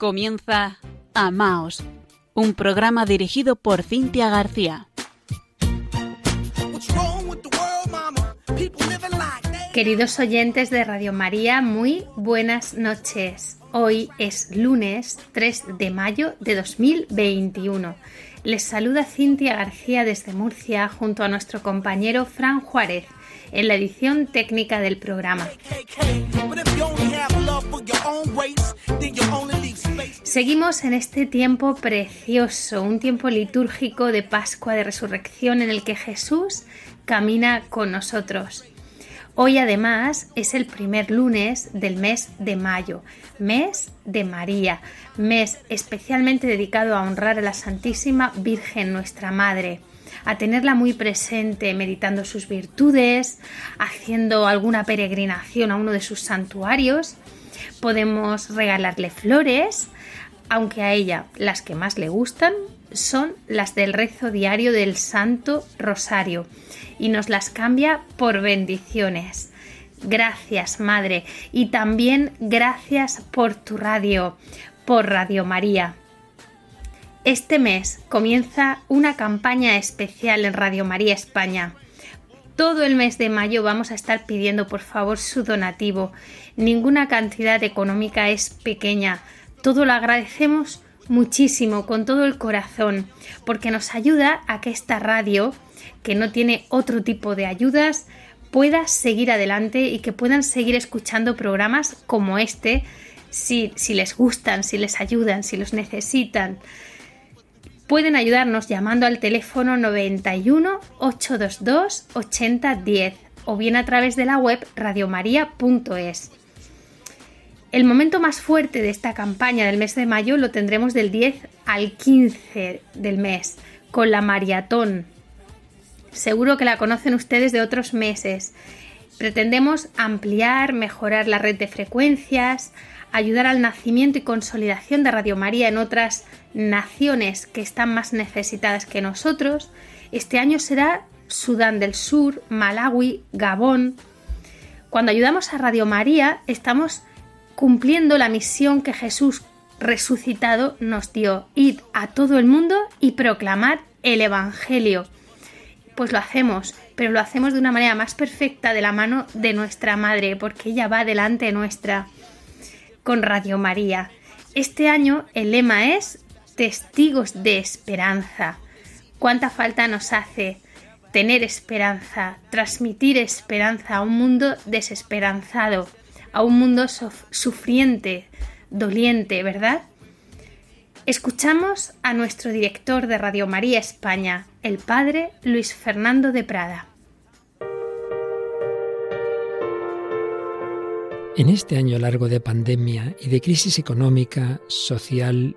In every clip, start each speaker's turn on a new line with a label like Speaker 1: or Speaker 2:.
Speaker 1: Comienza Amaos, un programa dirigido por Cintia García.
Speaker 2: Queridos oyentes de Radio María, muy buenas noches. Hoy es lunes 3 de mayo de 2021. Les saluda Cintia García desde Murcia junto a nuestro compañero Fran Juárez en la edición técnica del programa. Seguimos en este tiempo precioso, un tiempo litúrgico de Pascua de Resurrección en el que Jesús camina con nosotros. Hoy además es el primer lunes del mes de mayo, mes de María, mes especialmente dedicado a honrar a la Santísima Virgen nuestra Madre a tenerla muy presente, meditando sus virtudes, haciendo alguna peregrinación a uno de sus santuarios. Podemos regalarle flores, aunque a ella las que más le gustan son las del rezo diario del Santo Rosario y nos las cambia por bendiciones. Gracias, Madre, y también gracias por tu radio, por Radio María. Este mes comienza una campaña especial en Radio María España. Todo el mes de mayo vamos a estar pidiendo por favor su donativo. Ninguna cantidad económica es pequeña. Todo lo agradecemos muchísimo, con todo el corazón, porque nos ayuda a que esta radio, que no tiene otro tipo de ayudas, pueda seguir adelante y que puedan seguir escuchando programas como este, si, si les gustan, si les ayudan, si los necesitan pueden ayudarnos llamando al teléfono 91 822 8010 o bien a través de la web radiomaria.es. El momento más fuerte de esta campaña del mes de mayo lo tendremos del 10 al 15 del mes, con la maratón. Seguro que la conocen ustedes de otros meses. Pretendemos ampliar, mejorar la red de frecuencias, ayudar al nacimiento y consolidación de Radio María en otras naciones que están más necesitadas que nosotros. Este año será Sudán del Sur, Malawi, Gabón. Cuando ayudamos a Radio María estamos cumpliendo la misión que Jesús resucitado nos dio, id a todo el mundo y proclamar el Evangelio. Pues lo hacemos, pero lo hacemos de una manera más perfecta de la mano de nuestra Madre, porque ella va delante nuestra con Radio María. Este año el lema es Testigos de Esperanza. ¿Cuánta falta nos hace tener esperanza, transmitir esperanza a un mundo desesperanzado, a un mundo sufriente, doliente, ¿verdad? Escuchamos a nuestro director de Radio María España, el padre Luis Fernando de Prada.
Speaker 3: En este año largo de pandemia y de crisis económica, social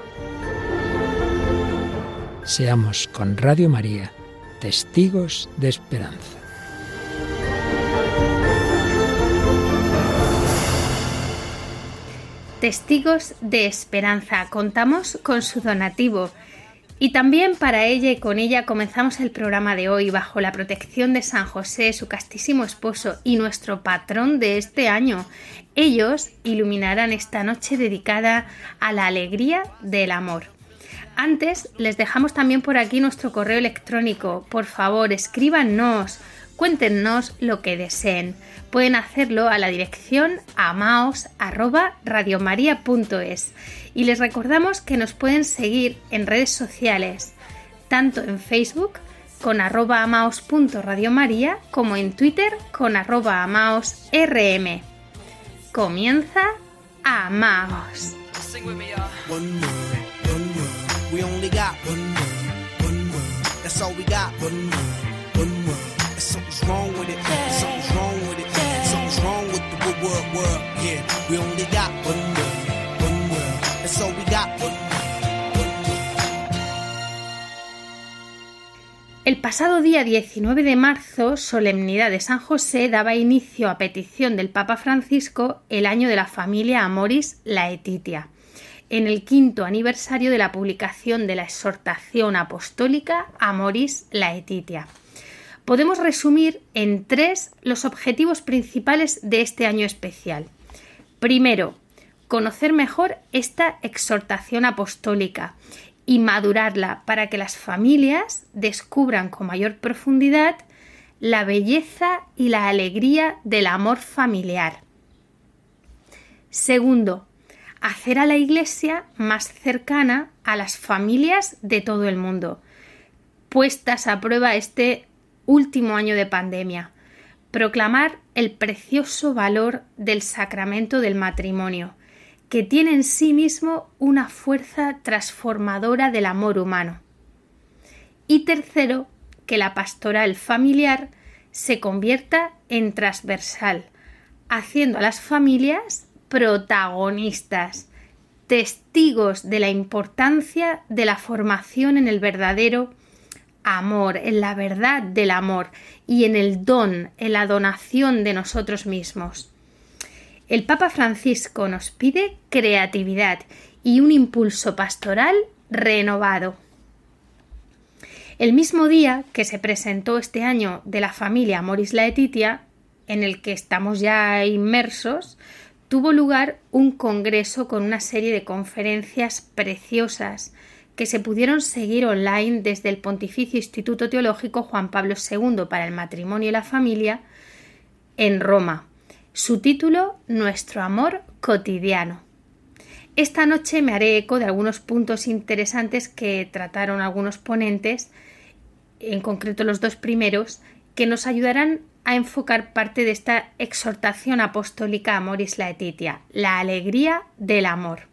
Speaker 3: Seamos con Radio María testigos de esperanza.
Speaker 2: Testigos de esperanza. Contamos con su donativo. Y también para ella y con ella comenzamos el programa de hoy bajo la protección de San José, su castísimo esposo y nuestro patrón de este año. Ellos iluminarán esta noche dedicada a la alegría del amor. Antes les dejamos también por aquí nuestro correo electrónico. Por favor, escríbanos, cuéntenos lo que deseen. Pueden hacerlo a la dirección amaos@radiomaria.es y les recordamos que nos pueden seguir en redes sociales, tanto en Facebook con arroba amaos.radiomaria como en Twitter con arroba amaosrm. Comienza Amaos. El pasado día 19 de marzo, solemnidad de San José, daba inicio a petición del Papa Francisco el año de la familia Amoris Laetitia, en el quinto aniversario de la publicación de la exhortación apostólica Amoris Laetitia. Podemos resumir en tres los objetivos principales de este año especial. Primero, conocer mejor esta exhortación apostólica y madurarla para que las familias descubran con mayor profundidad la belleza y la alegría del amor familiar. Segundo, hacer a la Iglesia más cercana a las familias de todo el mundo, puestas a prueba este último año de pandemia. Proclamar el precioso valor del sacramento del matrimonio, que tiene en sí mismo una fuerza transformadora del amor humano. Y tercero, que la pastoral familiar se convierta en transversal, haciendo a las familias protagonistas, testigos de la importancia de la formación en el verdadero amor, en la verdad del amor y en el don, en la donación de nosotros mismos. El Papa Francisco nos pide creatividad y un impulso pastoral renovado. El mismo día que se presentó este año de la familia Moris Laetitia, en el que estamos ya inmersos, tuvo lugar un congreso con una serie de conferencias preciosas que se pudieron seguir online desde el Pontificio Instituto Teológico Juan Pablo II para el Matrimonio y la Familia en Roma. Su título Nuestro amor cotidiano. Esta noche me haré eco de algunos puntos interesantes que trataron algunos ponentes, en concreto los dos primeros, que nos ayudarán a enfocar parte de esta exhortación apostólica a Moris Laetitia, la alegría del amor.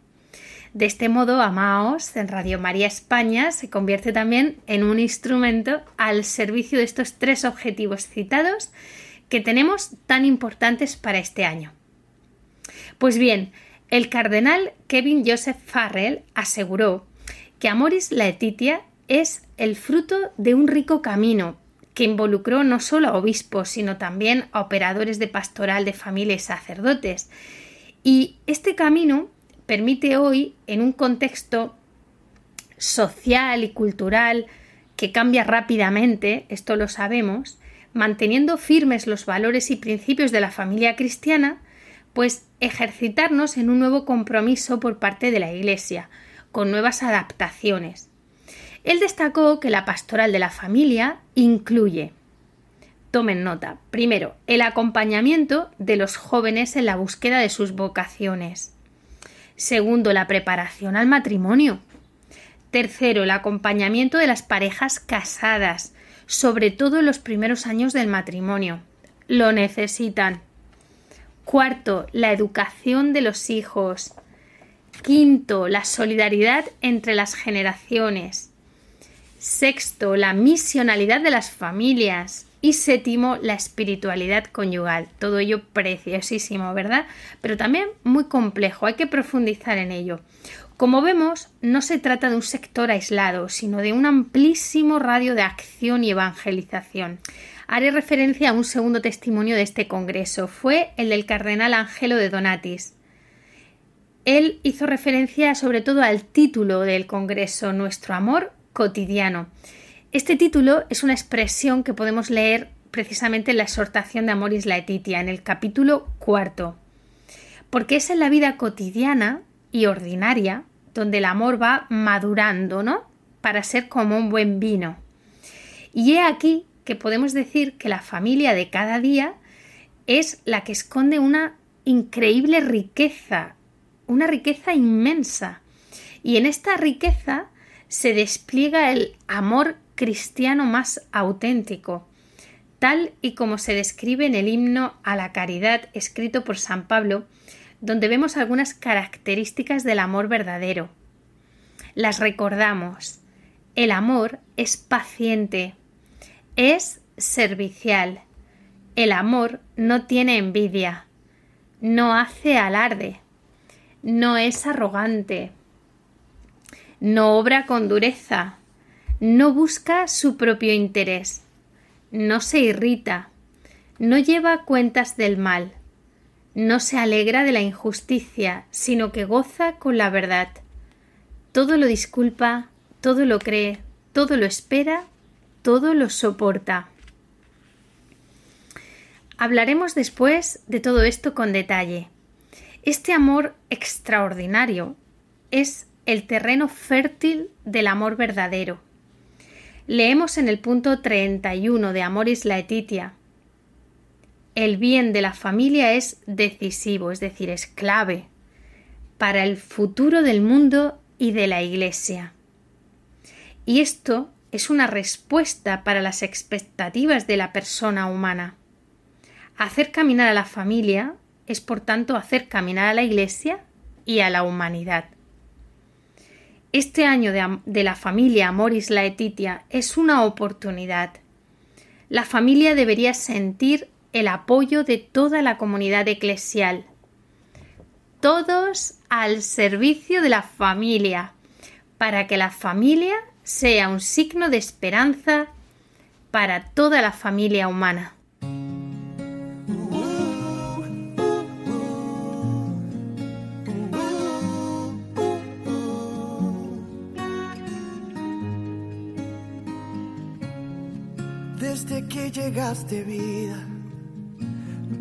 Speaker 2: De este modo, Amaos en Radio María España se convierte también en un instrumento al servicio de estos tres objetivos citados que tenemos tan importantes para este año. Pues bien, el cardenal Kevin Joseph Farrell aseguró que Amoris Laetitia es el fruto de un rico camino que involucró no solo a obispos, sino también a operadores de pastoral de familia y sacerdotes. Y este camino permite hoy, en un contexto social y cultural que cambia rápidamente, esto lo sabemos, manteniendo firmes los valores y principios de la familia cristiana, pues ejercitarnos en un nuevo compromiso por parte de la Iglesia, con nuevas adaptaciones. Él destacó que la pastoral de la familia incluye, tomen nota, primero, el acompañamiento de los jóvenes en la búsqueda de sus vocaciones. Segundo, la preparación al matrimonio. Tercero, el acompañamiento de las parejas casadas, sobre todo en los primeros años del matrimonio. Lo necesitan. Cuarto, la educación de los hijos. Quinto, la solidaridad entre las generaciones. Sexto, la misionalidad de las familias. Y séptimo, la espiritualidad conyugal. Todo ello preciosísimo, ¿verdad? Pero también muy complejo, hay que profundizar en ello. Como vemos, no se trata de un sector aislado, sino de un amplísimo radio de acción y evangelización. Haré referencia a un segundo testimonio de este congreso. Fue el del cardenal Angelo de Donatis. Él hizo referencia sobre todo al título del congreso, Nuestro amor cotidiano. Este título es una expresión que podemos leer precisamente en la exhortación de Amoris Laetitia, en el capítulo cuarto, porque es en la vida cotidiana y ordinaria donde el amor va madurando, ¿no? Para ser como un buen vino. Y he aquí que podemos decir que la familia de cada día es la que esconde una increíble riqueza, una riqueza inmensa. Y en esta riqueza se despliega el amor cristiano más auténtico, tal y como se describe en el himno a la caridad escrito por San Pablo, donde vemos algunas características del amor verdadero. Las recordamos. El amor es paciente, es servicial. El amor no tiene envidia, no hace alarde, no es arrogante, no obra con dureza, no busca su propio interés, no se irrita, no lleva cuentas del mal, no se alegra de la injusticia, sino que goza con la verdad. Todo lo disculpa, todo lo cree, todo lo espera, todo lo soporta. Hablaremos después de todo esto con detalle. Este amor extraordinario es el terreno fértil del amor verdadero. Leemos en el punto 31 de Amoris Laetitia. El bien de la familia es decisivo, es decir, es clave para el futuro del mundo y de la Iglesia. Y esto es una respuesta para las expectativas de la persona humana. Hacer caminar a la familia es, por tanto, hacer caminar a la Iglesia y a la humanidad. Este año de, la familia Moris Laetitia es una oportunidad. La familia debería sentir el apoyo de toda la comunidad eclesial. Todos al servicio de la familia, para que la familia sea un signo de esperanza para toda la familia humana.
Speaker 4: Llegaste vida,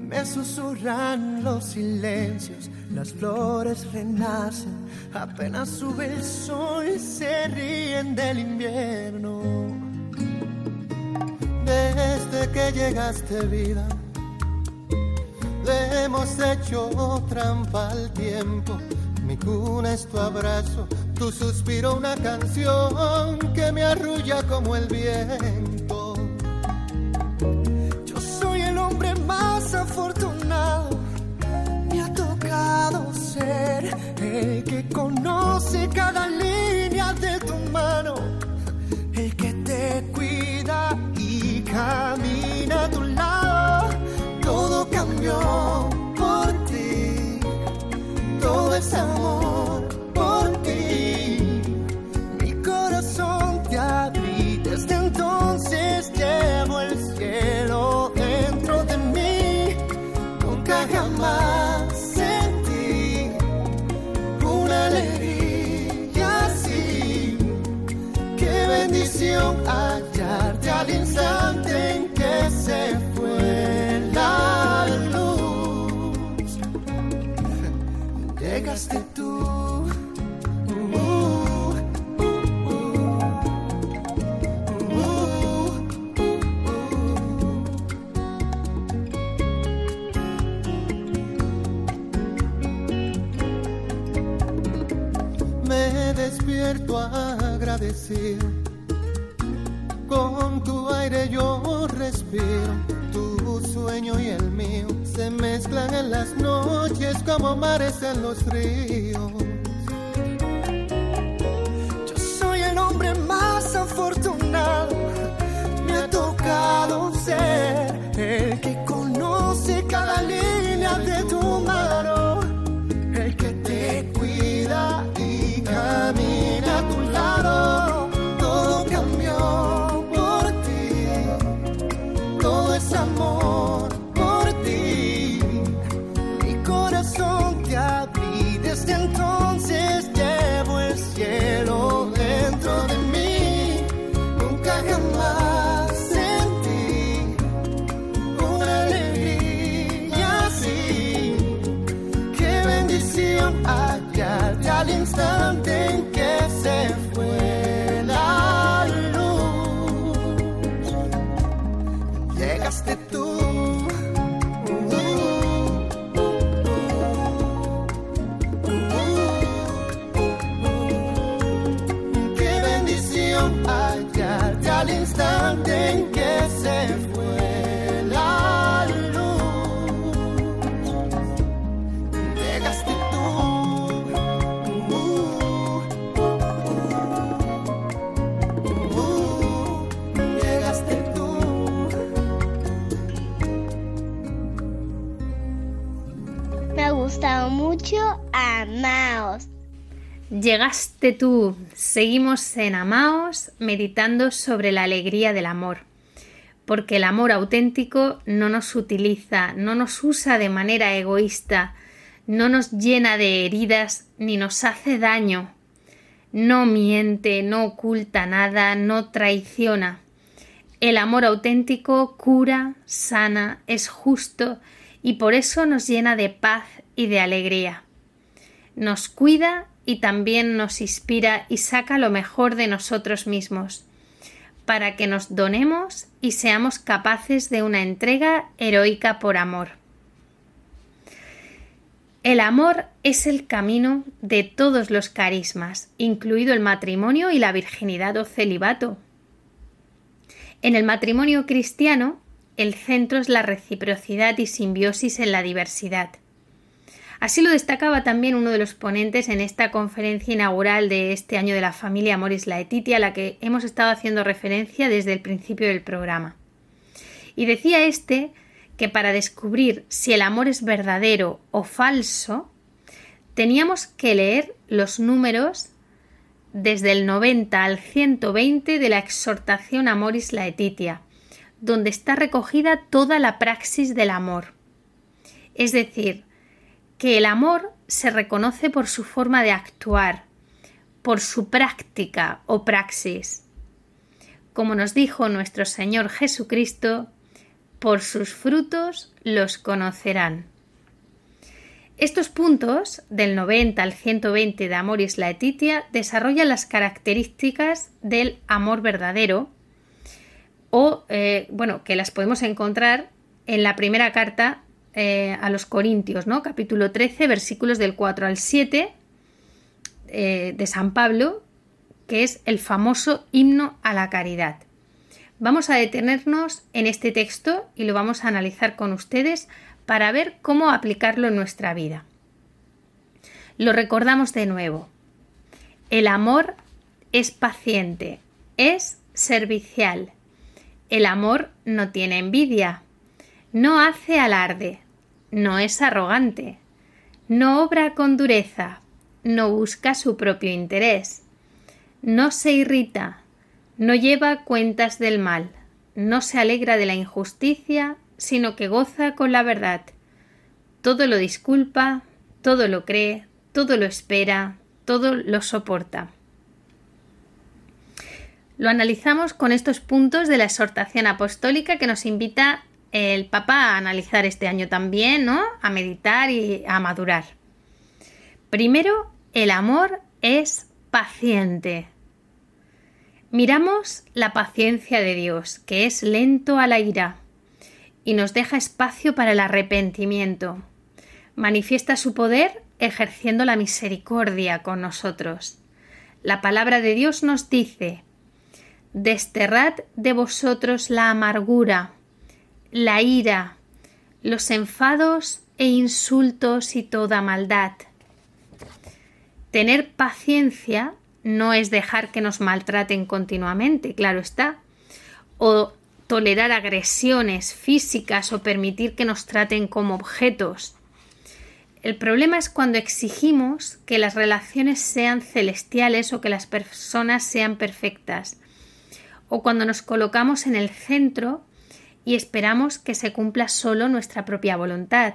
Speaker 4: me susurran los silencios, las flores renacen, apenas sube el sol y se ríen del invierno. Desde que llegaste vida, le hemos hecho trampa al tiempo. Mi cuna es tu abrazo, tu suspiro una canción que me arrulla como el viento. El que conoce cada línea de tu mano, el que te cuida y camina a tu lado. Todo cambió por ti, todo es amor Con tu aire yo respiro, tu sueño y el mío se mezclan en las noches como mares en los ríos.
Speaker 2: Llegaste tú. Seguimos en Amaos meditando sobre la alegría del amor. Porque el amor auténtico no nos utiliza, no nos usa de manera egoísta, no nos llena de heridas ni nos hace daño. No miente, no oculta nada, no traiciona. El amor auténtico cura, sana, es justo y por eso nos llena de paz y de alegría. Nos cuida y también nos inspira y saca lo mejor de nosotros mismos, para que nos donemos y seamos capaces de una entrega heroica por amor. El amor es el camino de todos los carismas, incluido el matrimonio y la virginidad o celibato. En el matrimonio cristiano, el centro es la reciprocidad y simbiosis en la diversidad. Así lo destacaba también uno de los ponentes en esta conferencia inaugural de este año de la familia Moris Laetitia, a la que hemos estado haciendo referencia desde el principio del programa. Y decía este que para descubrir si el amor es verdadero o falso, teníamos que leer los números desde el 90 al 120 de la exhortación a Moris Laetitia, donde está recogida toda la praxis del amor. Es decir, que el amor se reconoce por su forma de actuar, por su práctica o praxis. Como nos dijo nuestro Señor Jesucristo, por sus frutos los conocerán. Estos puntos, del 90 al 120 de Amoris Laetitia, desarrollan las características del amor verdadero, o, eh, bueno, que las podemos encontrar en la primera carta eh, a los Corintios, ¿no? Capítulo 13, versículos del 4 al 7 eh, de San Pablo, que es el famoso himno a la caridad. Vamos a detenernos en este texto y lo vamos a analizar con ustedes para ver cómo aplicarlo en nuestra vida. Lo recordamos de nuevo. El amor es paciente, es servicial. El amor no tiene envidia, no hace alarde, no es arrogante, no obra con dureza, no busca su propio interés, no se irrita, no lleva cuentas del mal, no se alegra de la injusticia, sino que goza con la verdad. Todo lo disculpa, todo lo cree, todo lo espera, todo lo soporta. Lo analizamos con estos puntos de la exhortación apostólica que nos invita el Papa a analizar este año también, ¿no? A meditar y a madurar. Primero, el amor es paciente. Miramos la paciencia de Dios, que es lento a la ira, y nos deja espacio para el arrepentimiento. Manifiesta su poder ejerciendo la misericordia con nosotros. La palabra de Dios nos dice Desterrad de vosotros la amargura, la ira, los enfados e insultos y toda maldad. Tener paciencia no es dejar que nos maltraten continuamente, claro está, o tolerar agresiones físicas o permitir que nos traten como objetos. El problema es cuando exigimos que las relaciones sean celestiales o que las personas sean perfectas, o cuando nos colocamos en el centro y esperamos que se cumpla solo nuestra propia voluntad.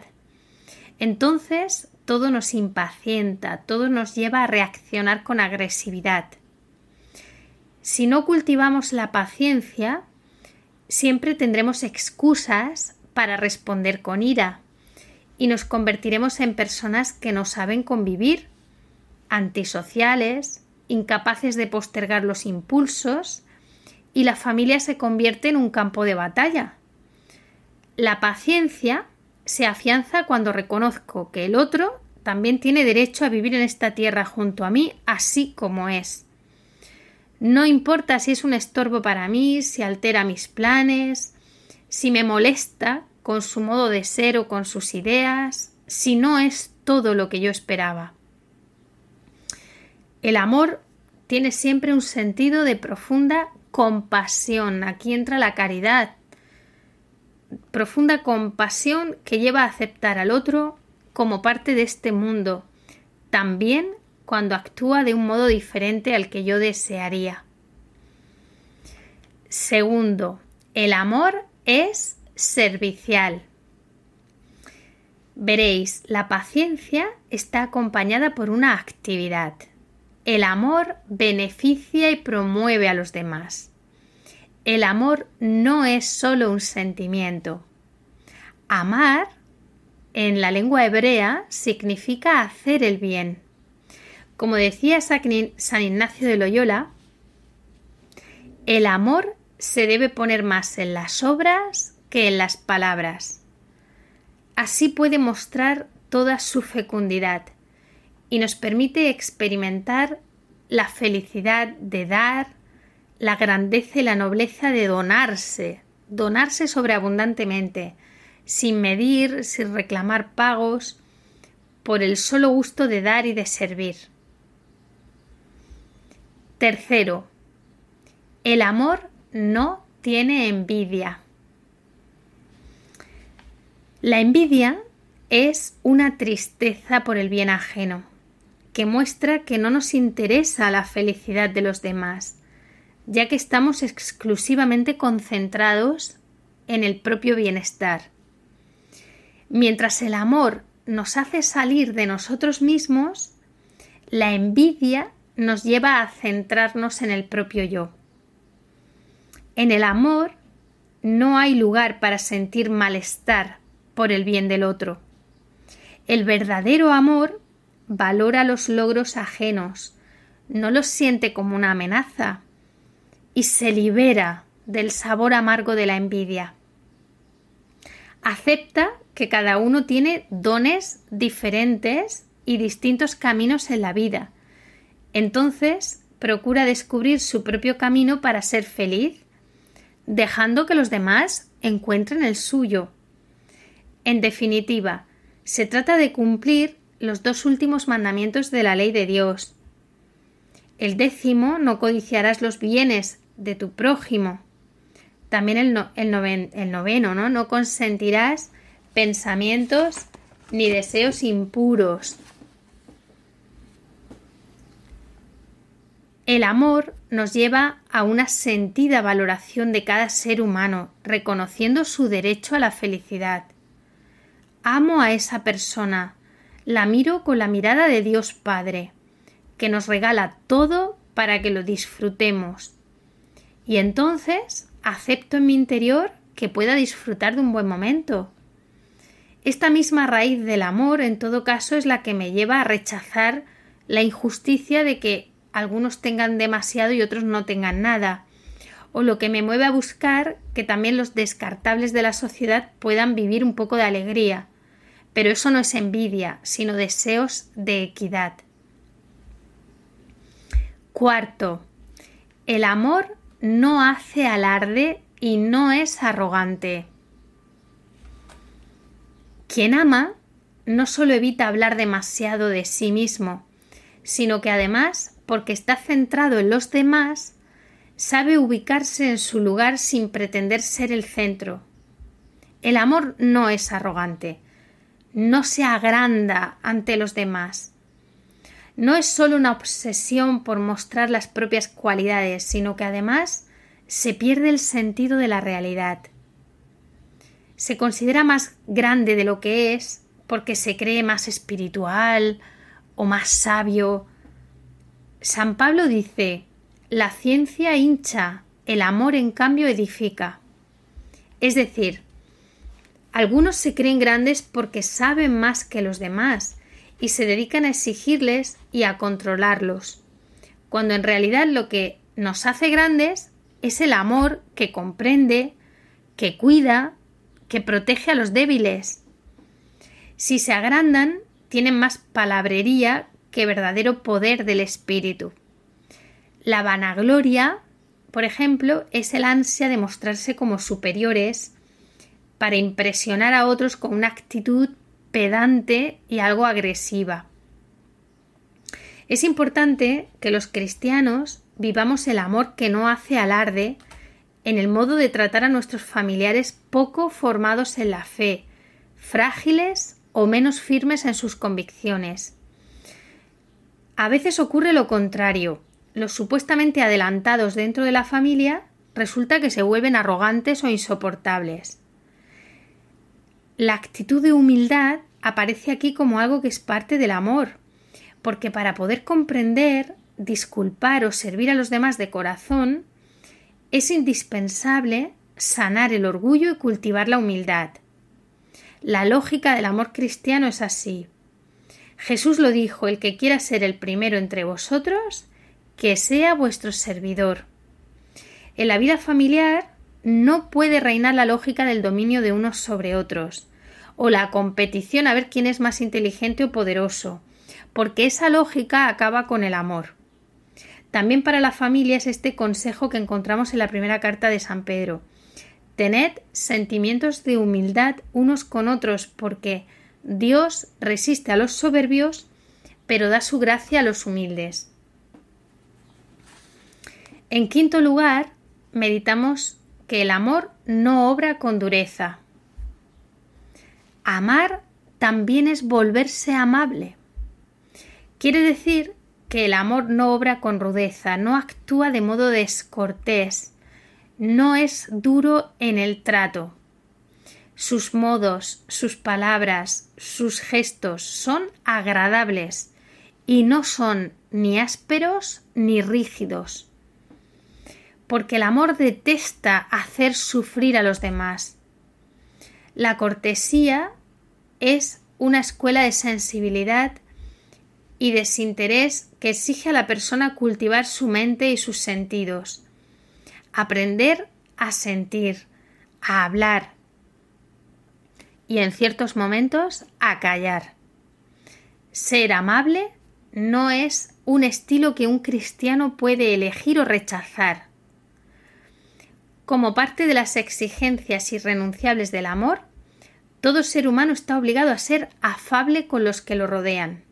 Speaker 2: Entonces todo nos impacienta, todo nos lleva a reaccionar con agresividad. Si no cultivamos la paciencia, siempre tendremos excusas para responder con ira y nos convertiremos en personas que no saben convivir, antisociales, incapaces de postergar los impulsos y la familia se convierte en un campo de batalla La paciencia se afianza cuando reconozco que el otro también tiene derecho a vivir en esta tierra junto a mí así como es. No importa si es un estorbo para mí, si altera mis planes, si me molesta con su modo de ser o con sus ideas, si no es todo lo que yo esperaba. El amor tiene siempre un sentido de profunda compasión. Aquí entra la caridad. Profunda compasión que lleva a aceptar al otro como parte de este mundo, también cuando actúa de un modo diferente al que yo desearía. Segundo, el amor es servicial. Veréis, la paciencia está acompañada por una actividad. El amor beneficia y promueve a los demás. El amor no es solo un sentimiento. Amar en la lengua hebrea significa hacer el bien. Como decía San Ignacio de Loyola, el amor se debe poner más en las obras que en las palabras. Así puede mostrar toda su fecundidad y nos permite experimentar la felicidad de dar, la grandeza y la nobleza de donarse, donarse sobreabundantemente, sin medir, sin reclamar pagos, por el solo gusto de dar y de servir. Tercero, el amor no tiene envidia. La envidia es una tristeza por el bien ajeno, que muestra que no nos interesa la felicidad de los demás, ya que estamos exclusivamente concentrados en el propio bienestar. Mientras el amor nos hace salir de nosotros mismos, la envidia nos lleva a centrarnos en el propio yo. En el amor no hay lugar para sentir malestar por el bien del otro. El verdadero amor valora los logros ajenos, no los siente como una amenaza y se libera del sabor amargo de la envidia. Acepta que cada uno tiene dones diferentes y distintos caminos en la vida. Entonces, procura descubrir su propio camino para ser feliz, dejando que los demás encuentren el suyo. En definitiva, se trata de cumplir los dos últimos mandamientos de la ley de Dios. El décimo, no codiciarás los bienes de tu prójimo. También el, el noveno, ¿no? No consentirás pensamientos ni deseos impuros. El amor nos lleva a una sentida valoración de cada ser humano, reconociendo su derecho a la felicidad. Amo a esa persona, la miro con la mirada de Dios Padre, que nos regala todo para que lo disfrutemos. Y entonces acepto en mi interior que pueda disfrutar de un buen momento, esta misma raíz del amor, en todo caso, es la que me lleva a rechazar la injusticia de que algunos tengan demasiado y otros no tengan nada, o lo que me mueve a buscar que también los descartables de la sociedad puedan vivir un poco de alegría. Pero eso no es envidia, sino deseos de equidad. Cuarto, el amor no hace alarde y no es arrogante. Quien ama no solo evita hablar demasiado de sí mismo, sino que además, porque está centrado en los demás, sabe ubicarse en su lugar sin pretender ser el centro. El amor no es arrogante, no se agranda ante los demás. No es solo una obsesión por mostrar las propias cualidades, sino que además se pierde el sentido de la realidad se considera más grande de lo que es porque se cree más espiritual o más sabio. San Pablo dice, la ciencia hincha, el amor en cambio edifica. Es decir, algunos se creen grandes porque saben más que los demás y se dedican a exigirles y a controlarlos, cuando en realidad lo que nos hace grandes es el amor que comprende, que cuida que protege a los débiles. Si se agrandan, tienen más palabrería que verdadero poder del espíritu. La vanagloria, por ejemplo, es el ansia de mostrarse como superiores para impresionar a otros con una actitud pedante y algo agresiva. Es importante que los cristianos vivamos el amor que no hace alarde en el modo de tratar a nuestros familiares poco formados en la fe, frágiles o menos firmes en sus convicciones. A veces ocurre lo contrario. Los supuestamente adelantados dentro de la familia resulta que se vuelven arrogantes o insoportables. La actitud de humildad aparece aquí como algo que es parte del amor, porque para poder comprender, disculpar o servir a los demás de corazón, es indispensable sanar el orgullo y cultivar la humildad. La lógica del amor cristiano es así. Jesús lo dijo, el que quiera ser el primero entre vosotros, que sea vuestro servidor. En la vida familiar no puede reinar la lógica del dominio de unos sobre otros, o la competición a ver quién es más inteligente o poderoso, porque esa lógica acaba con el amor. También para la familia es este consejo que encontramos en la primera carta de San Pedro. Tened sentimientos de humildad unos con otros, porque Dios resiste a los soberbios, pero da su gracia a los humildes. En quinto lugar, meditamos que el amor no obra con dureza. Amar también es volverse amable. Quiere decir que el amor no obra con rudeza, no actúa de modo descortés, no es duro en el trato. Sus modos, sus palabras, sus gestos son agradables y no son ni ásperos ni rígidos. Porque el amor detesta hacer sufrir a los demás. La cortesía es una escuela de sensibilidad y desinterés que exige a la persona cultivar su mente y sus sentidos, aprender a sentir, a hablar y en ciertos momentos a callar. Ser amable no es un estilo que un cristiano puede elegir o rechazar. Como parte de las exigencias irrenunciables del amor, todo ser humano está obligado a ser afable con los que lo rodean.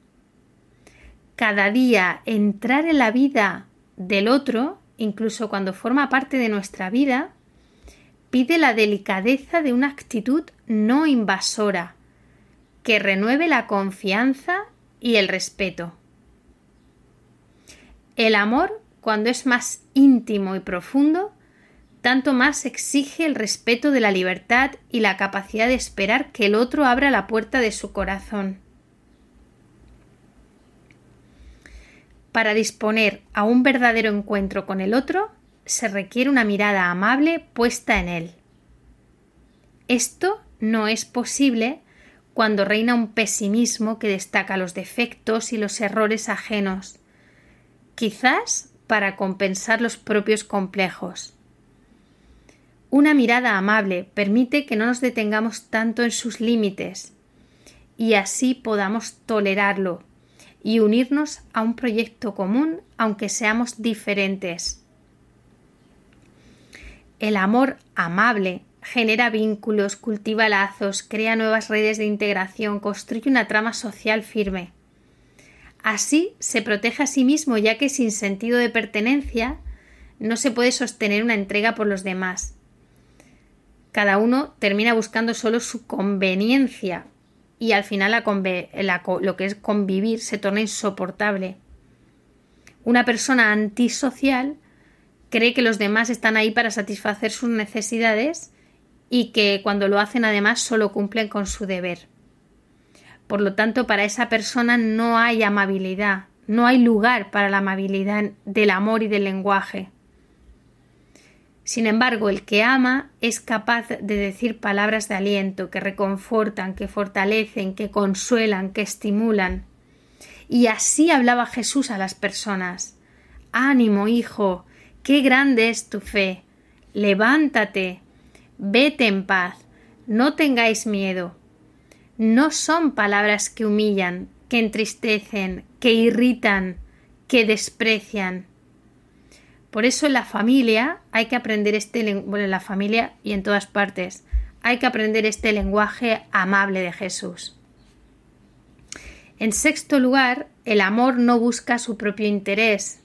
Speaker 2: Cada día entrar en la vida del otro, incluso cuando forma parte de nuestra vida, pide la delicadeza de una actitud no invasora, que renueve la confianza y el respeto. El amor, cuando es más íntimo y profundo, tanto más exige el respeto de la libertad y la capacidad de esperar que el otro abra la puerta de su corazón. Para disponer a un verdadero encuentro con el otro, se requiere una mirada amable puesta en él. Esto no es posible cuando reina un pesimismo que destaca los defectos y los errores ajenos, quizás para compensar los propios complejos. Una mirada amable permite que no nos detengamos tanto en sus límites y así podamos tolerarlo y unirnos a un proyecto común aunque seamos diferentes. El amor amable genera vínculos, cultiva lazos, crea nuevas redes de integración, construye una trama social firme. Así se protege a sí mismo ya que sin sentido de pertenencia no se puede sostener una entrega por los demás cada uno termina buscando solo su conveniencia y al final lo que es convivir se torna insoportable. Una persona antisocial cree que los demás están ahí para satisfacer sus necesidades y que cuando lo hacen además solo cumplen con su deber. Por lo tanto, para esa persona no hay amabilidad, no hay lugar para la amabilidad del amor y del lenguaje. Sin embargo, el que ama es capaz de decir palabras de aliento que reconfortan, que fortalecen, que consuelan, que estimulan. Y así hablaba Jesús a las personas. Ánimo, hijo, qué grande es tu fe. Levántate, vete en paz, no tengáis miedo. No son palabras que humillan, que entristecen, que irritan, que desprecian. Por eso en la familia hay que aprender este bueno, en la familia y en todas partes hay que aprender este lenguaje amable de Jesús. En sexto lugar, el amor no busca su propio interés.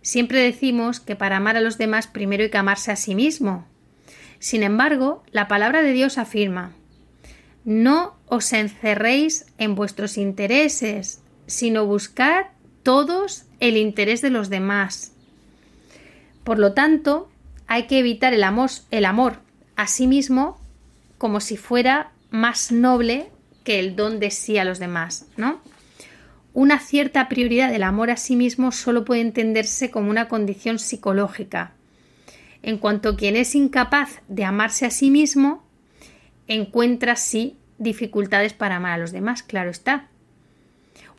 Speaker 2: Siempre decimos que para amar a los demás primero hay que amarse a sí mismo. Sin embargo, la palabra de Dios afirma No os encerréis en vuestros intereses, sino buscad todos el interés de los demás. Por lo tanto, hay que evitar el amor, el amor a sí mismo como si fuera más noble que el don de sí a los demás, ¿no? Una cierta prioridad del amor a sí mismo solo puede entenderse como una condición psicológica. En cuanto quien es incapaz de amarse a sí mismo, encuentra sí dificultades para amar a los demás, claro está.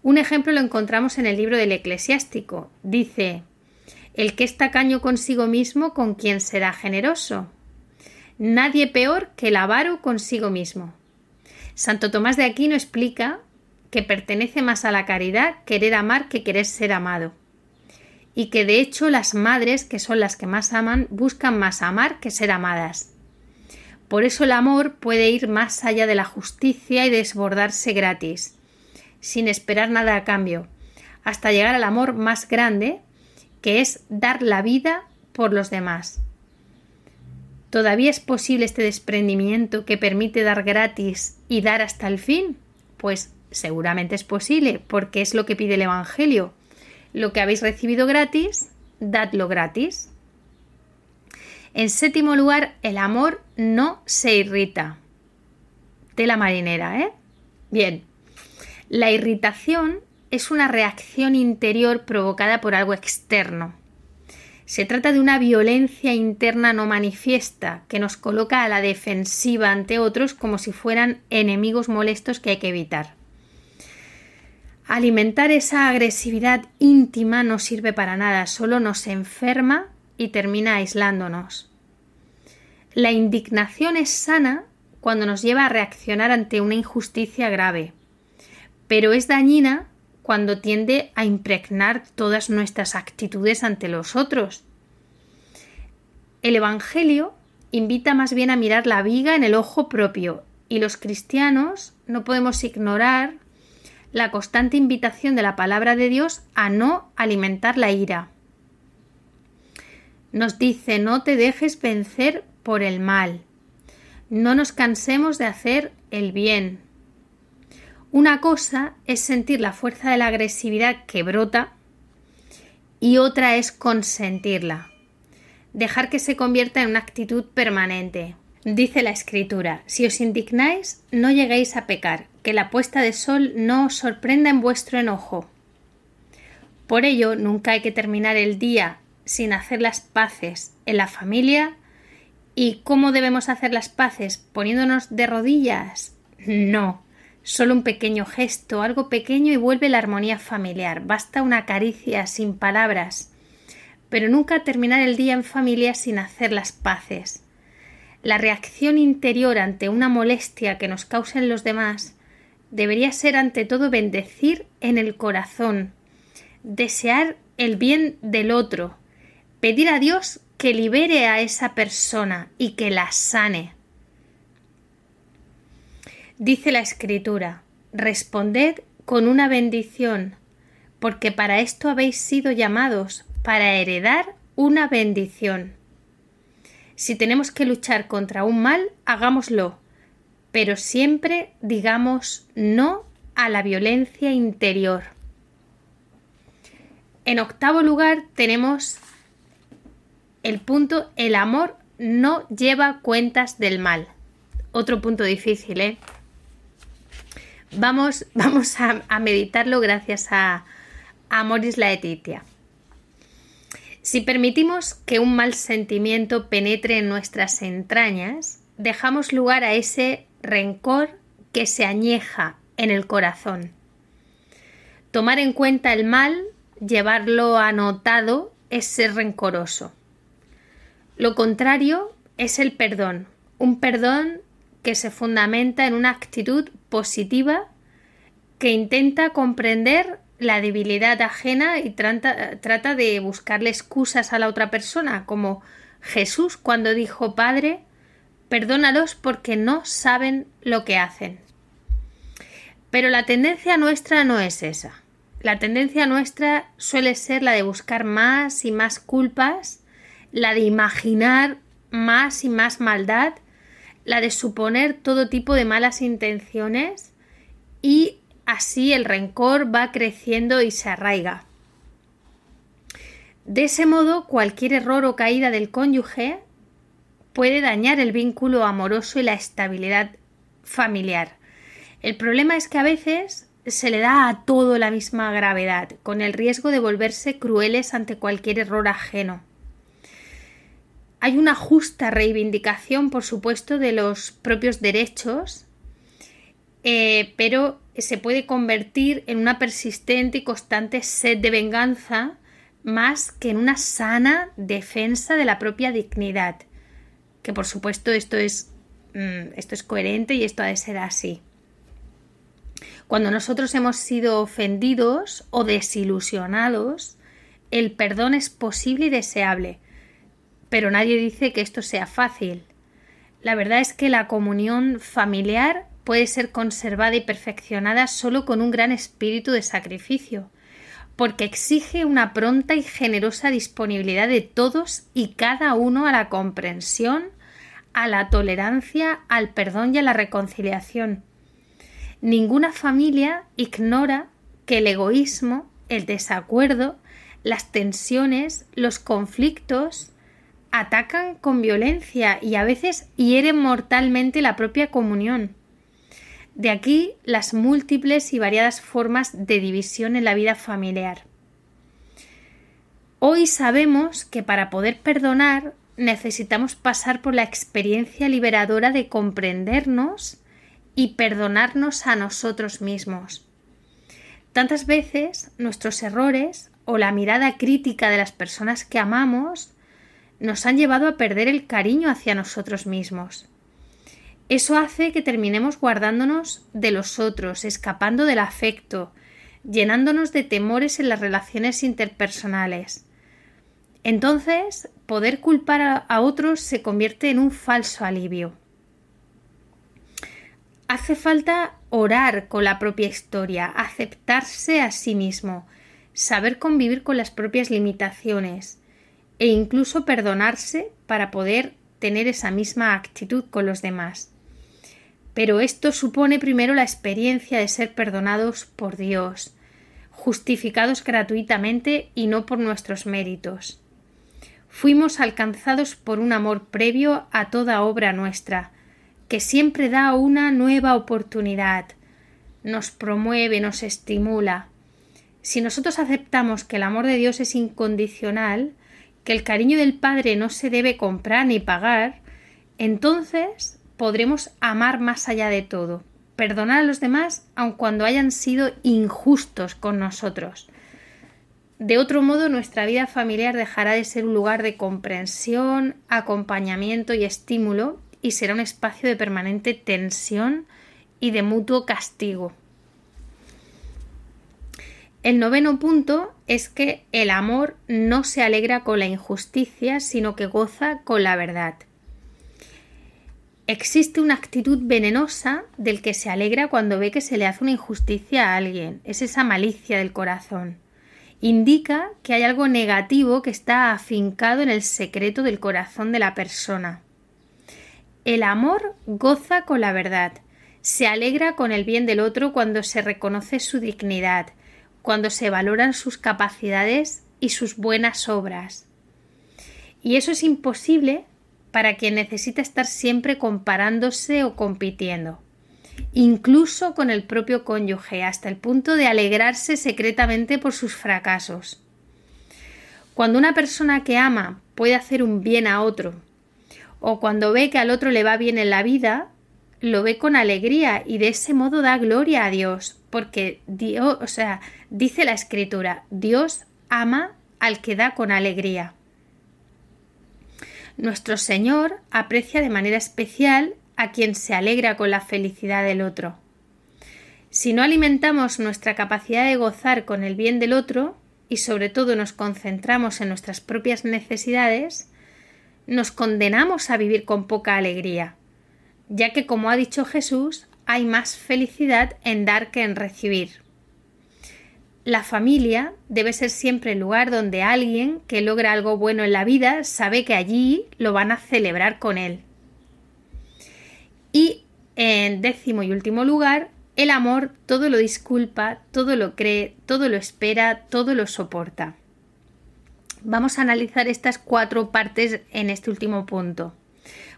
Speaker 2: Un ejemplo lo encontramos en el libro del eclesiástico. Dice, el que es tacaño consigo mismo, ¿con quién será generoso? Nadie peor que el avaro consigo mismo. Santo Tomás de Aquino explica que pertenece más a la caridad querer amar que querer ser amado. Y que de hecho las madres, que son las que más aman, buscan más amar que ser amadas. Por eso el amor puede ir más allá de la justicia y desbordarse gratis, sin esperar nada a cambio, hasta llegar al amor más grande, que es dar la vida por los demás. ¿Todavía es posible este desprendimiento que permite dar gratis y dar hasta el fin? Pues seguramente es posible, porque es lo que pide el Evangelio. Lo que habéis recibido gratis, dadlo gratis. En séptimo lugar, el amor no se irrita. Tela marinera, ¿eh? Bien. La irritación es una reacción interior provocada por algo externo. Se trata de una violencia interna no manifiesta que nos coloca a la defensiva ante otros como si fueran enemigos molestos que hay que evitar. Alimentar esa agresividad íntima no sirve para nada, solo nos enferma y termina aislándonos. La indignación es sana cuando nos lleva a reaccionar ante una injusticia grave, pero es dañina cuando tiende a impregnar todas nuestras actitudes ante los otros. El Evangelio invita más bien a mirar la viga en el ojo propio y los cristianos no podemos ignorar la constante invitación de la palabra de Dios a no alimentar la ira. Nos dice no te dejes vencer por el mal, no nos cansemos de hacer el bien, una cosa es sentir la fuerza de la agresividad que brota y otra es consentirla, dejar que se convierta en una actitud permanente. Dice la escritura, si os indignáis, no lleguéis a pecar, que la puesta de sol no os sorprenda en vuestro enojo. Por ello, nunca hay que terminar el día sin hacer las paces en la familia. ¿Y cómo debemos hacer las paces? ¿Poniéndonos de rodillas? No. Solo un pequeño gesto, algo pequeño y vuelve la armonía familiar. Basta una caricia sin palabras. Pero nunca terminar el día en familia sin hacer las paces. La reacción interior ante una molestia que nos causen los demás debería ser ante todo bendecir en el corazón, desear el bien del otro, pedir a Dios que libere a esa persona y que la sane. Dice la Escritura, responded con una bendición, porque para esto habéis sido llamados, para heredar una bendición. Si tenemos que luchar contra un mal, hagámoslo, pero siempre digamos no a la violencia interior. En octavo lugar tenemos el punto el amor no lleva cuentas del mal. Otro punto difícil, ¿eh? Vamos, vamos a, meditarlo gracias a, a Moris Laetitia. Si permitimos que un mal sentimiento penetre en nuestras entrañas, dejamos lugar a ese rencor que se añeja en el corazón. Tomar en cuenta el mal, llevarlo anotado, es ser rencoroso. Lo contrario es el perdón, un perdón que se fundamenta en una actitud positiva que intenta comprender la debilidad ajena y trata, trata, de buscarle excusas a la otra persona, como Jesús cuando dijo Padre, perdónalos porque no saben lo que hacen. Pero la tendencia nuestra no es esa. La tendencia nuestra suele ser la de buscar más y más culpas, la de imaginar más y más maldad, la de suponer todo tipo de malas intenciones y así el rencor va creciendo y se arraiga. De ese modo, cualquier error o caída del cónyuge puede dañar el vínculo amoroso y la estabilidad familiar. El problema es que a veces se le da a todo la misma gravedad, con el riesgo de volverse crueles ante cualquier error ajeno. Hay una justa reivindicación, por supuesto, de los propios derechos, eh, pero se puede convertir en una persistente y constante sed de venganza más que en una sana defensa de la propia dignidad. Que por supuesto esto es, mm, esto es coherente y esto ha de ser así. Cuando nosotros hemos sido ofendidos o desilusionados, el perdón es posible y deseable, pero nadie dice que esto sea fácil. La verdad es que la comunión familiar puede ser conservada y perfeccionada solo con un gran espíritu de sacrificio, porque exige una pronta y generosa disponibilidad de todos y cada uno a la comprensión, a la tolerancia, al perdón y a la reconciliación. Ninguna familia ignora que el egoísmo, el desacuerdo, las tensiones, los conflictos atacan con violencia y a veces hieren mortalmente la propia comunión. De aquí las múltiples y variadas formas de división en la vida familiar. Hoy sabemos que para poder perdonar necesitamos pasar por la experiencia liberadora de comprendernos y perdonarnos a nosotros mismos. Tantas veces nuestros errores o la mirada crítica de las personas que amamos nos han llevado a perder el cariño hacia nosotros mismos. Eso hace que terminemos guardándonos de los otros, escapando del afecto, llenándonos de temores en las relaciones interpersonales. Entonces, poder culpar a, otros se convierte en un falso alivio. Hace falta orar con la propia historia, aceptarse a sí mismo, saber convivir con las propias limitaciones e incluso perdonarse para poder tener esa misma actitud con los demás. Pero esto supone primero la experiencia de ser perdonados por Dios, justificados gratuitamente y no por nuestros méritos. Fuimos alcanzados por un amor previo a toda obra nuestra, que siempre da una nueva oportunidad, nos promueve, nos estimula. Si nosotros aceptamos que el amor de Dios es incondicional, que el cariño del Padre no se debe comprar ni pagar, entonces podremos amar más allá de todo, perdonar a los demás aun cuando hayan sido injustos con nosotros. De otro modo, nuestra vida familiar dejará de ser un lugar de comprensión, acompañamiento y estímulo y será un espacio de permanente tensión y de mutuo castigo. El noveno punto es que el amor no se alegra con la injusticia, sino que goza con la verdad. Existe una actitud venenosa del que se alegra cuando ve que se le hace una injusticia a alguien. Es esa malicia del corazón. Indica que hay algo negativo que está afincado en el secreto del corazón de la persona. El amor goza con la verdad, se alegra con el bien del otro cuando se reconoce su dignidad, cuando se valoran sus capacidades y sus buenas obras. Y eso es imposible para quien necesita estar siempre comparándose o compitiendo, incluso con el propio cónyuge, hasta el punto de alegrarse secretamente por sus fracasos. Cuando una persona que ama puede hacer un bien a otro o cuando ve que al otro le va bien en la vida, lo ve con alegría y de ese modo da gloria a Dios, porque Dios, o sea, dice la escritura, Dios ama al que da con alegría. Nuestro Señor aprecia de manera especial a quien se alegra con la felicidad del otro. Si no alimentamos nuestra capacidad de gozar con el bien del otro y sobre todo nos concentramos en nuestras propias necesidades, nos condenamos a vivir con poca alegría, ya que como ha dicho Jesús, hay más felicidad en dar que en recibir. La familia debe ser siempre el lugar donde alguien que logra algo bueno en la vida sabe que allí lo van a celebrar con él. Y en décimo y último lugar, el amor todo lo disculpa, todo lo cree, todo lo espera, todo lo soporta. Vamos a analizar estas cuatro partes en este último punto,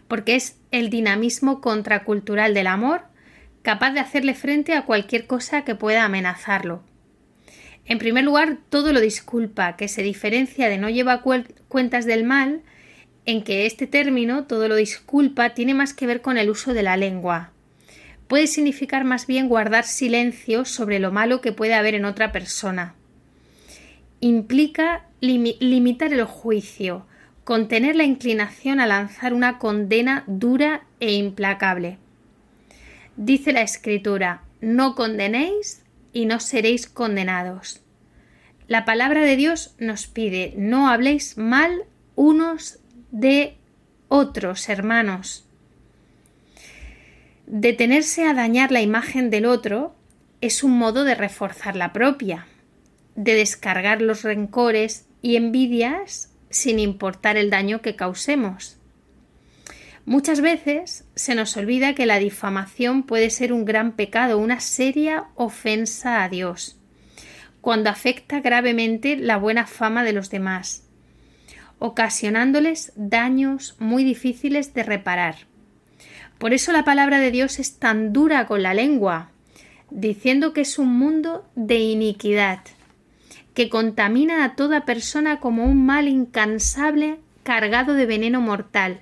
Speaker 2: porque es el dinamismo contracultural del amor capaz de hacerle frente a cualquier cosa que pueda amenazarlo, en primer lugar, todo lo disculpa, que se diferencia de no lleva cuentas del mal, en que este término, todo lo disculpa, tiene más que ver con el uso de la lengua. Puede significar más bien guardar silencio sobre lo malo que puede haber en otra persona. Implica limitar el juicio, contener la inclinación a lanzar una condena dura e implacable. Dice la Escritura, no condenéis y no seréis condenados. La palabra de Dios nos pide no habléis mal unos de otros, hermanos. Detenerse a dañar la imagen del otro es un modo de reforzar la propia, de descargar los rencores y envidias sin importar el daño que causemos. Muchas veces se nos olvida que la difamación puede ser un gran pecado, una seria ofensa a Dios, cuando afecta gravemente la buena fama de los demás, ocasionándoles daños muy difíciles de reparar. Por eso la palabra de Dios es tan dura con la lengua, diciendo que es un mundo de iniquidad, que contamina a toda persona como un mal incansable cargado de veneno mortal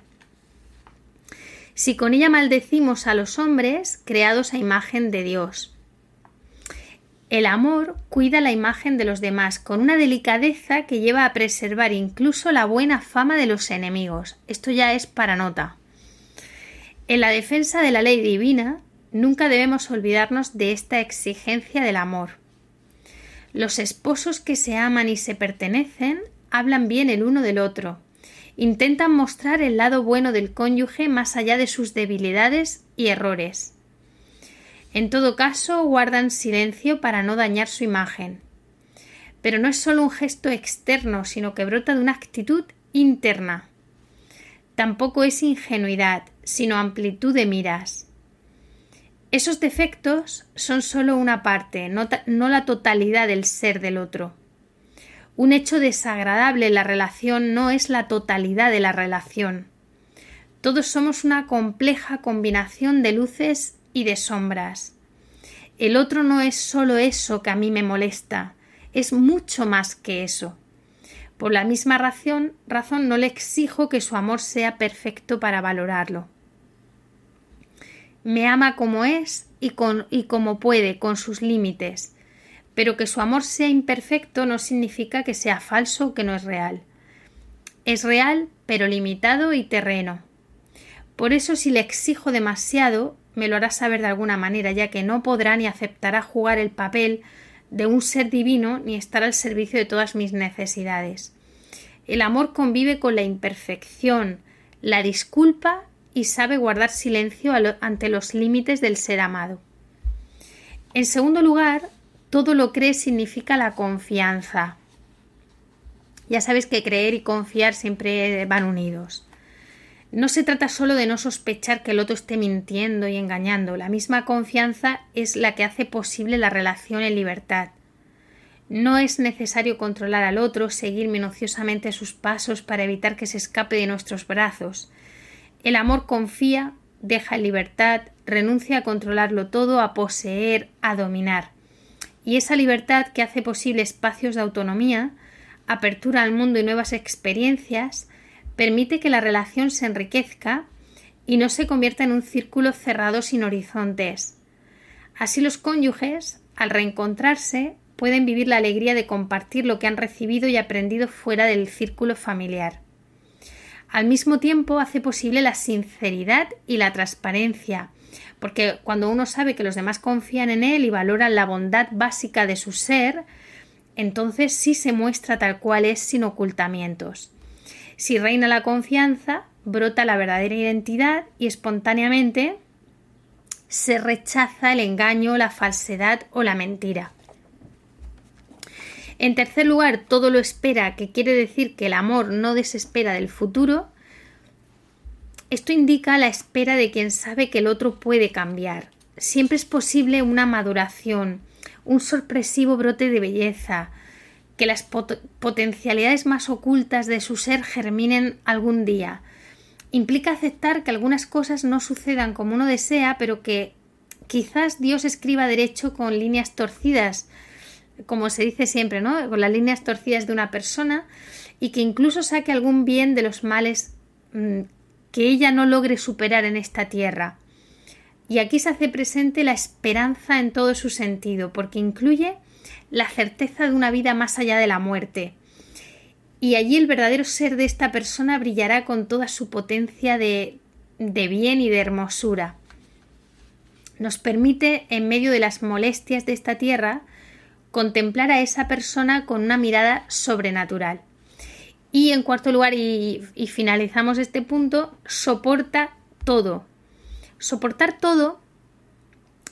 Speaker 2: si con ella maldecimos a los hombres creados a imagen de Dios. El amor cuida la imagen de los demás con una delicadeza que lleva a preservar incluso la buena fama de los enemigos. Esto ya es para nota. En la defensa de la ley divina, nunca debemos olvidarnos de esta exigencia del amor. Los esposos que se aman y se pertenecen hablan bien el uno del otro, intentan mostrar el lado bueno del cónyuge más allá de sus debilidades y errores. En todo caso, guardan silencio para no dañar su imagen. Pero no es solo un gesto externo, sino que brota de una actitud interna. Tampoco es ingenuidad, sino amplitud de miras. Esos defectos son solo una parte, no, la totalidad del ser del otro. Un hecho desagradable en la relación no es la totalidad de la relación. Todos somos una compleja combinación de luces y de sombras. El otro no es solo eso que a mí me molesta, es mucho más que eso. Por la misma razón, razón no le exijo que su amor sea perfecto para valorarlo. Me ama como es y, con, y como puede, con sus límites, pero que su amor sea imperfecto no significa que sea falso o que no es real. Es real, pero limitado y terreno. Por eso si le exijo demasiado, me lo hará saber de alguna manera, ya que no podrá ni aceptará jugar el papel de un ser divino ni estar al servicio de todas mis necesidades. El amor convive con la imperfección, la disculpa y sabe guardar silencio ante los límites del ser amado. En segundo lugar, todo lo cree significa la confianza. Ya sabes que creer y confiar siempre van unidos. No se trata solo de no sospechar que el otro esté mintiendo y engañando. La misma confianza es la que hace posible la relación en libertad. No es necesario controlar al otro, seguir minuciosamente sus pasos para evitar que se escape de nuestros brazos. El amor confía, deja libertad, renuncia a controlarlo todo, a poseer, a dominar y esa libertad que hace posible espacios de autonomía, apertura al mundo y nuevas experiencias, permite que la relación se enriquezca y no se convierta en un círculo cerrado sin horizontes. Así los cónyuges, al reencontrarse, pueden vivir la alegría de compartir lo que han recibido y aprendido fuera del círculo familiar. Al mismo tiempo hace posible la sinceridad y la transparencia, porque cuando uno sabe que los demás confían en él y valoran la bondad básica de su ser, entonces sí se muestra tal cual es sin ocultamientos. Si reina la confianza, brota la verdadera identidad y espontáneamente se rechaza el engaño, la falsedad o la mentira. En tercer lugar, todo lo espera, que quiere decir que el amor no desespera del futuro. Esto indica la espera de quien sabe que el otro puede cambiar. Siempre es posible una maduración, un sorpresivo brote de belleza, que las potencialidades más ocultas de su ser germinen algún día. Implica aceptar que algunas cosas no sucedan como uno desea, pero que quizás Dios escriba derecho con líneas torcidas, como se dice siempre, ¿no? Con las líneas torcidas de una persona y que incluso saque algún bien de los males mm, que ella no logre superar en esta tierra. Y aquí se hace presente la esperanza en todo su sentido, porque incluye la certeza de una vida más allá de la muerte. Y allí el verdadero ser de esta persona brillará con toda su potencia de, de bien y de hermosura. Nos permite, en medio de las molestias de esta tierra, contemplar a esa persona con una mirada sobrenatural. Y en cuarto lugar, y, finalizamos este punto, soporta todo. Soportar todo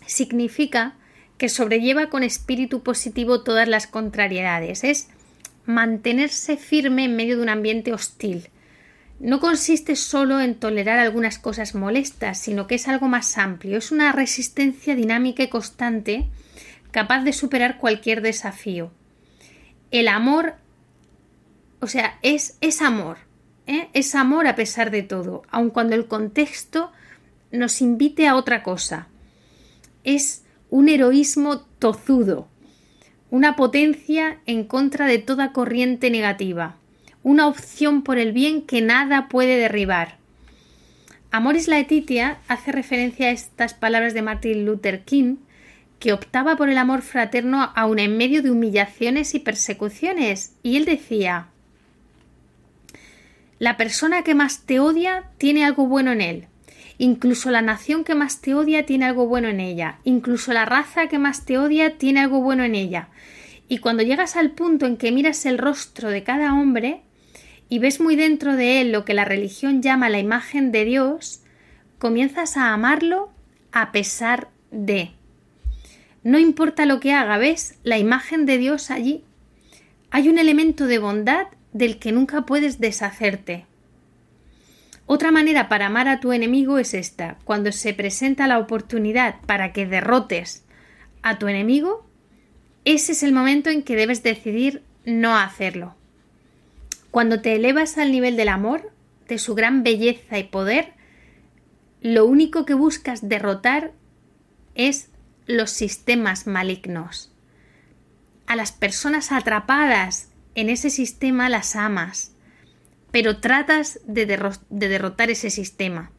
Speaker 2: significa que sobrelleva con espíritu positivo todas las contrariedades. Es mantenerse firme en medio de un ambiente hostil. No consiste solo en tolerar algunas cosas molestas, sino que es algo más amplio. Es una resistencia dinámica y constante capaz de superar cualquier desafío. El amor, o sea, es, es amor, ¿eh? es amor a pesar de todo, aun cuando el contexto nos invite a otra cosa. Es un heroísmo tozudo, una potencia en contra de toda corriente negativa, una opción por el bien que nada puede derribar. Amoris Laetitia hace referencia a estas palabras de Martin Luther King que optaba por el amor fraterno aun en medio de humillaciones y persecuciones. Y él decía La persona que más te odia tiene algo bueno en él. Incluso la nación que más te odia tiene algo bueno en ella. Incluso la raza que más te odia tiene algo bueno en ella. Y cuando llegas al punto en que miras el rostro de cada hombre y ves muy dentro de él lo que la religión llama la imagen de Dios, comienzas a amarlo a pesar de. No importa lo que haga, ¿ves? La imagen de Dios allí. Hay un elemento de bondad del que nunca puedes deshacerte. Otra manera para amar a tu enemigo es esta. Cuando se presenta la oportunidad para que derrotes a tu enemigo, ese es el momento en que debes decidir no hacerlo. Cuando te elevas al nivel del amor, de su gran belleza y poder, lo único que buscas derrotar es los sistemas malignos. A las personas atrapadas en ese sistema las amas, pero tratas de, derrotar ese sistema.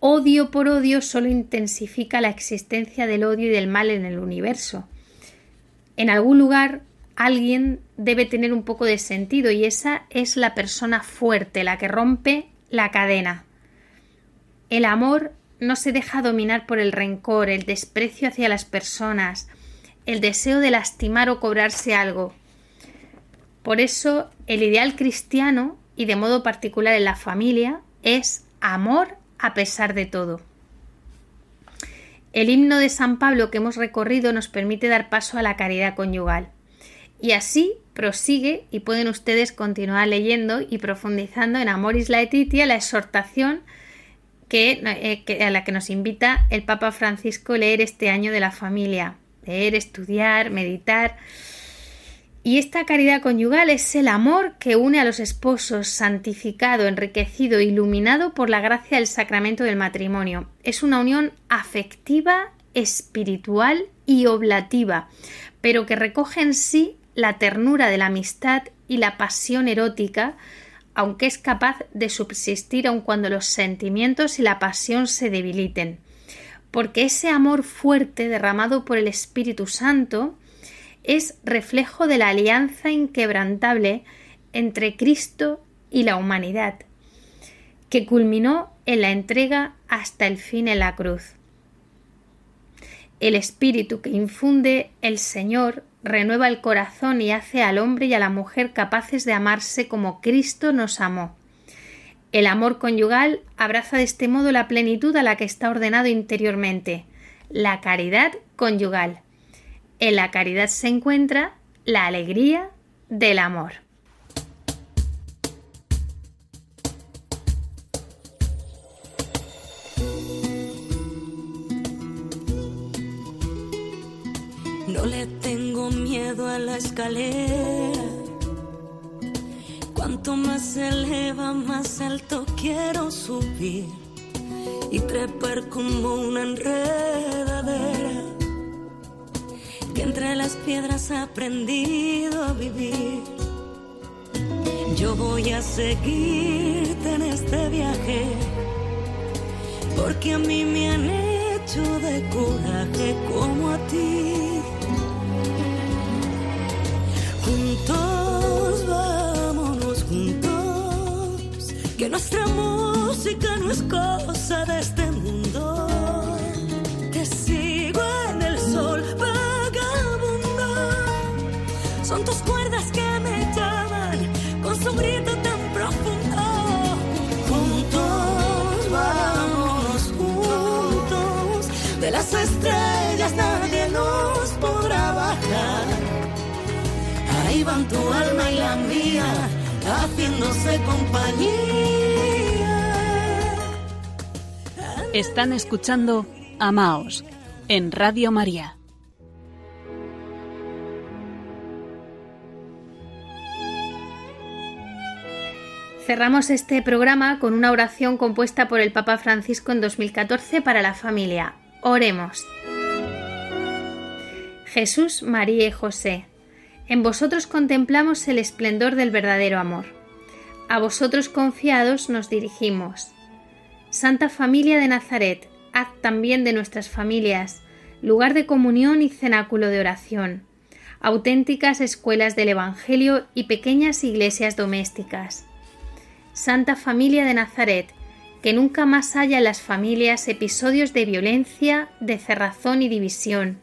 Speaker 2: Odio por odio solo intensifica la existencia del odio y del mal en el universo. En algún lugar alguien debe tener un poco de sentido y esa es la persona fuerte, la que rompe la cadena. El amor no se deja dominar por el rencor, el desprecio hacia las personas, el deseo de lastimar o cobrarse algo. Por eso el ideal cristiano, y de modo particular en la familia, es amor a pesar de todo. El himno de San Pablo que hemos recorrido nos permite dar paso a la caridad conyugal. Y así prosigue y pueden ustedes continuar leyendo y profundizando en Amoris Laetitia la exhortación eh, que, a la que nos invita el Papa Francisco leer este año de la familia. Leer, estudiar, meditar. Y esta caridad conyugal es el amor que une a los esposos, santificado, enriquecido, iluminado por la gracia del sacramento del matrimonio. Es una unión afectiva, espiritual y oblativa, pero que recoge en sí la ternura de la amistad y la pasión erótica aunque es capaz de subsistir aun cuando los sentimientos y la pasión se debiliten, porque ese amor fuerte derramado por el Espíritu Santo es reflejo de la alianza inquebrantable entre Cristo y la humanidad, que culminó en la entrega hasta el fin en la cruz. El espíritu que infunde el Señor renueva el corazón y hace al hombre y a la mujer capaces de amarse como Cristo nos amó. El amor conyugal abraza de este modo la plenitud a la que está ordenado interiormente, la caridad conyugal. En la caridad se encuentra la alegría del amor.
Speaker 5: No le tengo miedo a la escalera. Cuanto más se eleva, más alto quiero subir y trepar como una enredadera que entre las piedras ha aprendido a vivir. Yo voy a seguirte en este viaje porque a mí me han hecho de coraje como a ti. Nuestra música no es cosa de este mundo. Te sigo en el sol, vagabundo. Son tus cuerdas que me llaman con su grito tan profundo. Juntos, vámonos juntos, de las estrellas nadie nos podrá bajar. Ahí van tu alma y la mía, haciéndose compañía.
Speaker 1: Están escuchando Amaos en Radio María.
Speaker 2: Cerramos este programa con una oración compuesta por el Papa Francisco en 2014 para la familia. Oremos. Jesús, María y José, en vosotros contemplamos el esplendor del verdadero amor. A vosotros confiados nos dirigimos. Santa Familia de Nazaret, haz también de nuestras familias lugar de comunión y cenáculo de oración, auténticas escuelas del Evangelio y pequeñas iglesias domésticas. Santa Familia de Nazaret, que nunca más haya en las familias episodios de violencia, de cerrazón y división,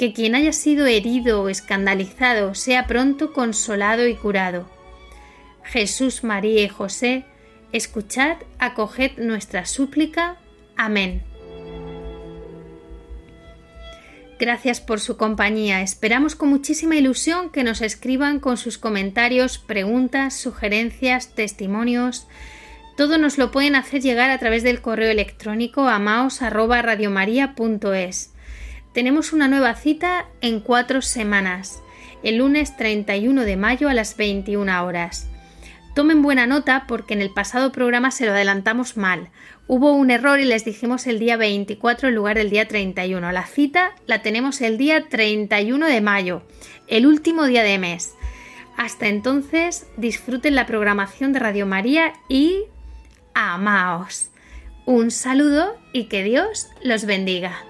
Speaker 2: que quien haya sido herido o escandalizado sea pronto consolado y curado. Jesús, María y José, escuchad, acoged nuestra súplica. Amén. Gracias por su compañía. Esperamos con muchísima ilusión que nos escriban con sus comentarios, preguntas, sugerencias, testimonios. Todo nos lo pueden hacer llegar a través del correo electrónico amaos@radiomaria.es. Tenemos una nueva cita en cuatro semanas, el lunes 31 de mayo a las 21 horas. Tomen buena nota porque en el pasado programa se lo adelantamos mal. Hubo un error y les dijimos el día 24 en lugar del día 31. La cita la tenemos el día 31 de mayo, el último día de mes. Hasta entonces, disfruten la programación de Radio María y amaos. Un saludo y que Dios los bendiga.